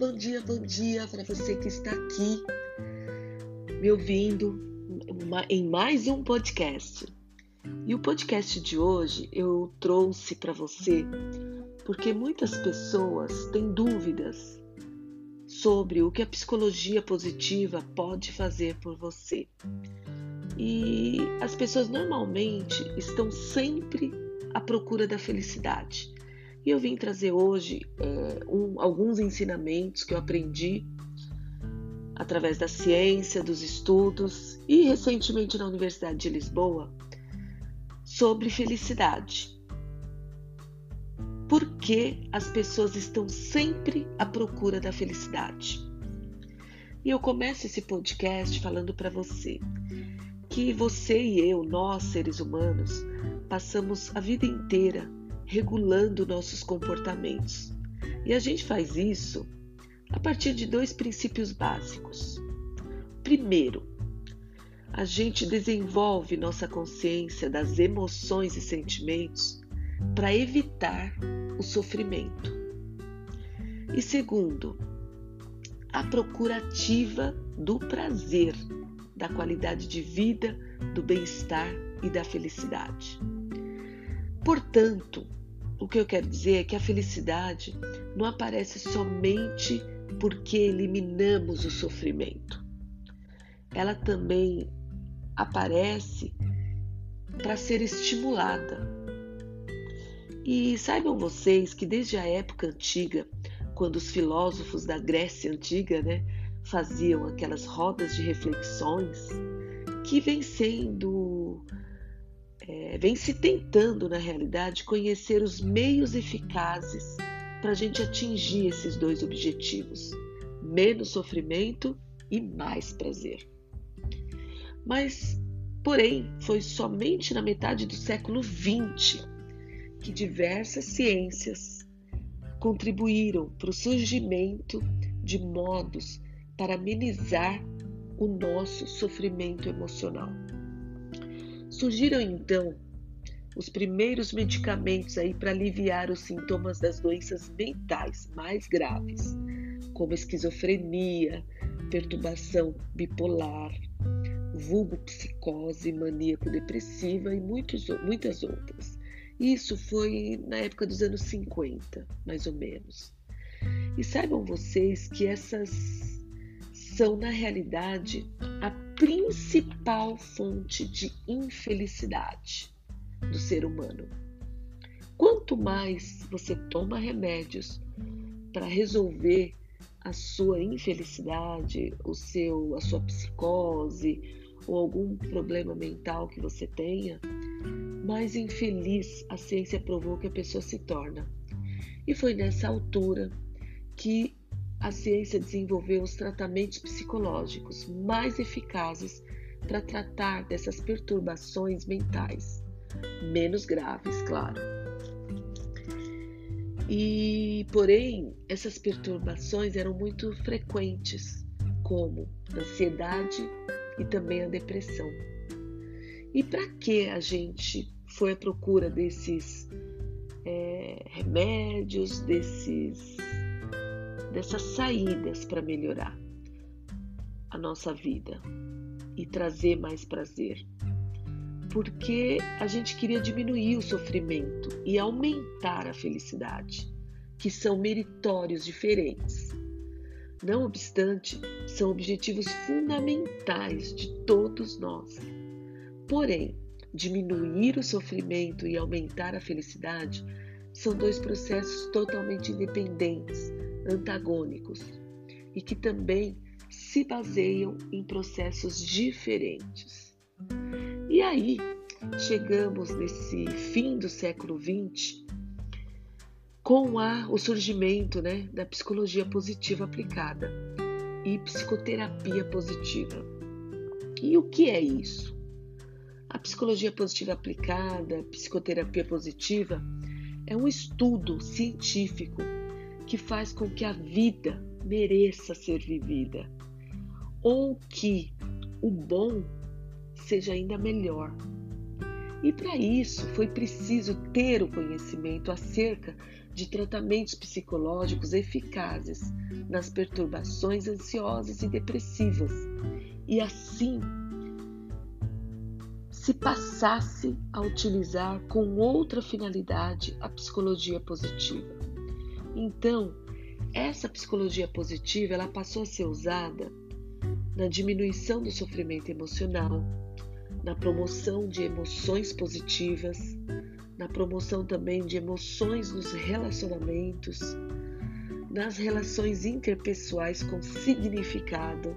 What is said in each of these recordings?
bom dia, bom dia para você que está aqui me ouvindo em mais um podcast. E o podcast de hoje eu trouxe para você porque muitas pessoas têm dúvidas sobre o que a psicologia positiva pode fazer por você. E as pessoas normalmente estão sempre à procura da felicidade. E eu vim trazer hoje é, um, alguns ensinamentos que eu aprendi através da ciência, dos estudos e recentemente na Universidade de Lisboa sobre felicidade. Por que as pessoas estão sempre à procura da felicidade? E eu começo esse podcast falando para você que você e eu, nós seres humanos, passamos a vida inteira regulando nossos comportamentos. E a gente faz isso a partir de dois princípios básicos. Primeiro, a gente desenvolve nossa consciência das emoções e sentimentos para evitar o sofrimento. E segundo, a procura ativa do prazer da qualidade de vida, do bem-estar e da felicidade. Portanto, o que eu quero dizer é que a felicidade não aparece somente porque eliminamos o sofrimento. Ela também aparece para ser estimulada. E saibam vocês que desde a época antiga, quando os filósofos da Grécia antiga, né, faziam aquelas rodas de reflexões que vem sendo, é, vem se tentando na realidade conhecer os meios eficazes para a gente atingir esses dois objetivos: menos sofrimento e mais prazer. Mas, porém, foi somente na metade do século XX que diversas ciências contribuíram para o surgimento de modos para amenizar o nosso sofrimento emocional. Surgiram então os primeiros medicamentos aí para aliviar os sintomas das doenças mentais mais graves, como esquizofrenia, perturbação bipolar, vulgo psicose maníaco-depressiva e muitos, muitas outras. Isso foi na época dos anos 50, mais ou menos. E saibam vocês que essas são, na realidade, a principal fonte de infelicidade do ser humano. Quanto mais você toma remédios para resolver a sua infelicidade, o seu, a sua psicose ou algum problema mental que você tenha, mais infeliz a ciência provou que a pessoa se torna. E foi nessa altura que a ciência desenvolveu os tratamentos psicológicos mais eficazes para tratar dessas perturbações mentais, menos graves, claro. E, porém, essas perturbações eram muito frequentes, como ansiedade e também a depressão. E para que a gente foi à procura desses é, remédios, desses dessas saídas para melhorar a nossa vida e trazer mais prazer. Porque a gente queria diminuir o sofrimento e aumentar a felicidade, que são meritórios diferentes. Não obstante, são objetivos fundamentais de todos nós. Porém, diminuir o sofrimento e aumentar a felicidade são dois processos totalmente independentes antagônicos e que também se baseiam em processos diferentes. E aí chegamos nesse fim do século XX com a, o surgimento né, da psicologia positiva aplicada e psicoterapia positiva. E o que é isso? A psicologia positiva aplicada, psicoterapia positiva, é um estudo científico que faz com que a vida mereça ser vivida, ou que o bom seja ainda melhor. E para isso foi preciso ter o conhecimento acerca de tratamentos psicológicos eficazes nas perturbações ansiosas e depressivas, e assim se passasse a utilizar com outra finalidade a psicologia positiva. Então, essa psicologia positiva ela passou a ser usada na diminuição do sofrimento emocional, na promoção de emoções positivas, na promoção também de emoções nos relacionamentos, nas relações interpessoais com significado,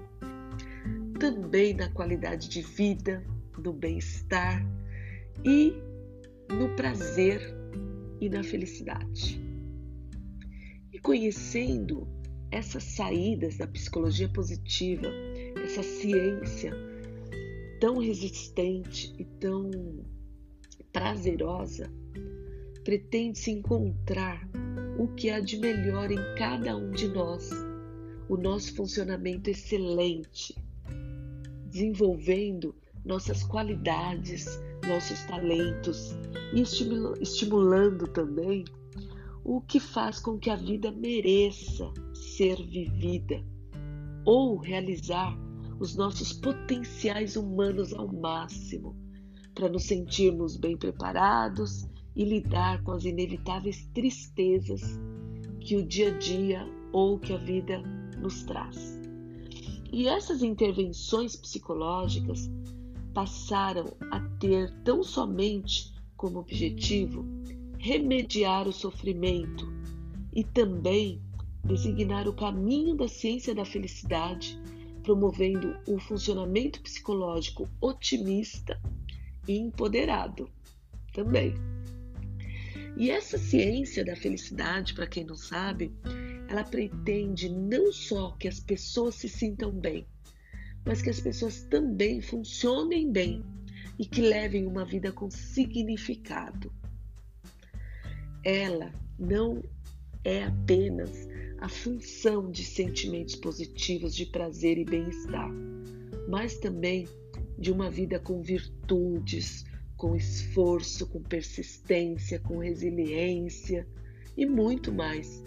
também na qualidade de vida, no bem-estar e no prazer e na felicidade. Conhecendo essas saídas da psicologia positiva, essa ciência tão resistente e tão prazerosa, pretende-se encontrar o que há de melhor em cada um de nós, o nosso funcionamento excelente, desenvolvendo nossas qualidades, nossos talentos e estimulando também o que faz com que a vida mereça ser vivida ou realizar os nossos potenciais humanos ao máximo para nos sentirmos bem preparados e lidar com as inevitáveis tristezas que o dia a dia ou que a vida nos traz. E essas intervenções psicológicas passaram a ter tão somente como objetivo remediar o sofrimento e também designar o caminho da ciência da felicidade, promovendo um funcionamento psicológico otimista e empoderado também. E essa ciência da felicidade, para quem não sabe, ela pretende não só que as pessoas se sintam bem, mas que as pessoas também funcionem bem e que levem uma vida com significado. Ela não é apenas a função de sentimentos positivos de prazer e bem-estar, mas também de uma vida com virtudes, com esforço, com persistência, com resiliência e muito mais.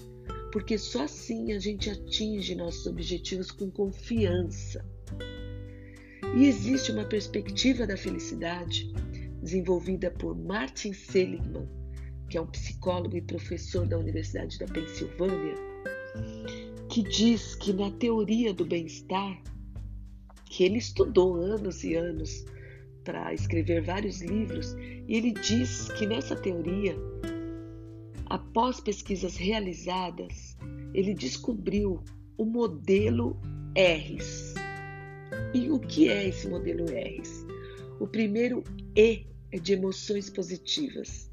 Porque só assim a gente atinge nossos objetivos com confiança. E existe uma perspectiva da felicidade desenvolvida por Martin Seligman, que é um psicólogo e professor da Universidade da Pensilvânia, que diz que na teoria do bem-estar, que ele estudou anos e anos para escrever vários livros, e ele diz que nessa teoria, após pesquisas realizadas, ele descobriu o modelo RS. E o que é esse modelo RS? O primeiro E é de emoções positivas.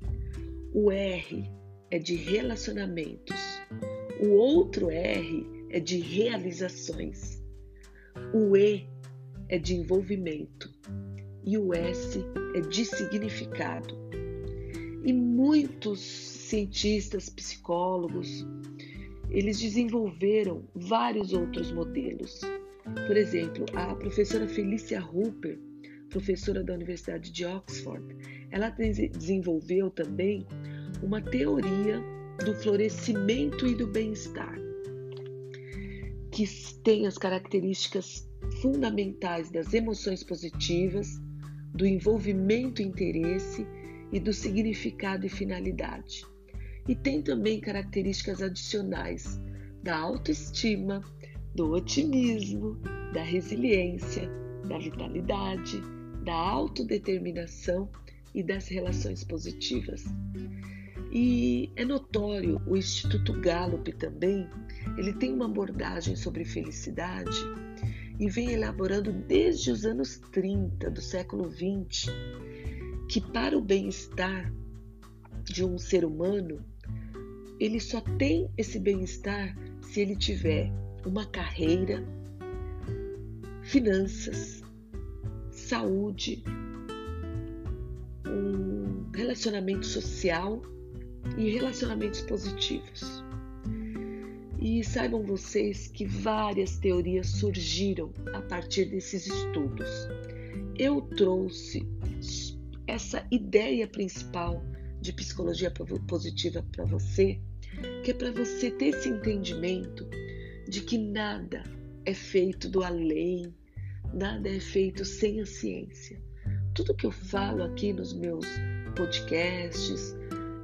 O R é de relacionamentos. O outro R é de realizações. O E é de envolvimento e o S é de significado. E muitos cientistas, psicólogos, eles desenvolveram vários outros modelos. Por exemplo, a professora Felícia Rupert, professora da Universidade de Oxford, ela desenvolveu também uma teoria do florescimento e do bem-estar, que tem as características fundamentais das emoções positivas, do envolvimento e interesse e do significado e finalidade. E tem também características adicionais da autoestima, do otimismo, da resiliência, da vitalidade, da autodeterminação e das relações positivas. E é notório, o Instituto Gallup também, ele tem uma abordagem sobre felicidade e vem elaborando desde os anos 30 do século 20 que para o bem-estar de um ser humano, ele só tem esse bem-estar se ele tiver uma carreira, finanças, saúde, um relacionamento social e relacionamentos positivos. E saibam vocês que várias teorias surgiram a partir desses estudos. Eu trouxe essa ideia principal de psicologia positiva para você, que é para você ter esse entendimento de que nada é feito do além, nada é feito sem a ciência. Tudo que eu falo aqui nos meus podcasts,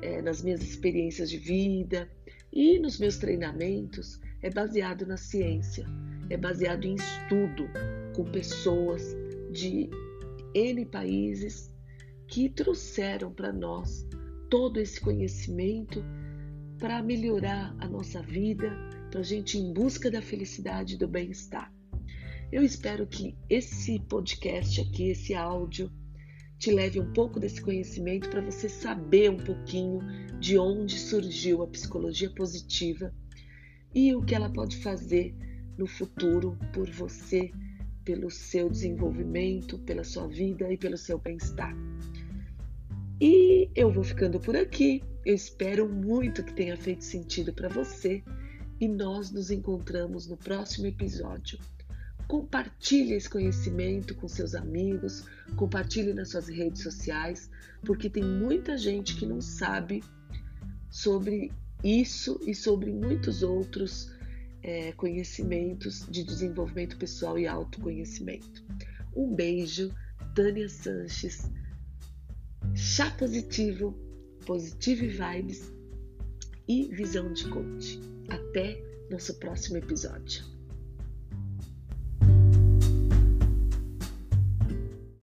é, nas minhas experiências de vida e nos meus treinamentos é baseado na ciência, é baseado em estudo com pessoas de N países que trouxeram para nós todo esse conhecimento para melhorar a nossa vida, para a gente ir em busca da felicidade e do bem-estar. Eu espero que esse podcast aqui, esse áudio, te leve um pouco desse conhecimento para você saber um pouquinho de onde surgiu a psicologia positiva e o que ela pode fazer no futuro por você, pelo seu desenvolvimento, pela sua vida e pelo seu bem-estar. E eu vou ficando por aqui. Eu espero muito que tenha feito sentido para você e nós nos encontramos no próximo episódio. Compartilhe esse conhecimento com seus amigos, compartilhe nas suas redes sociais, porque tem muita gente que não sabe sobre isso e sobre muitos outros é, conhecimentos de desenvolvimento pessoal e autoconhecimento. Um beijo, Tânia Sanches, chá positivo, positive vibes e visão de coach. Até nosso próximo episódio.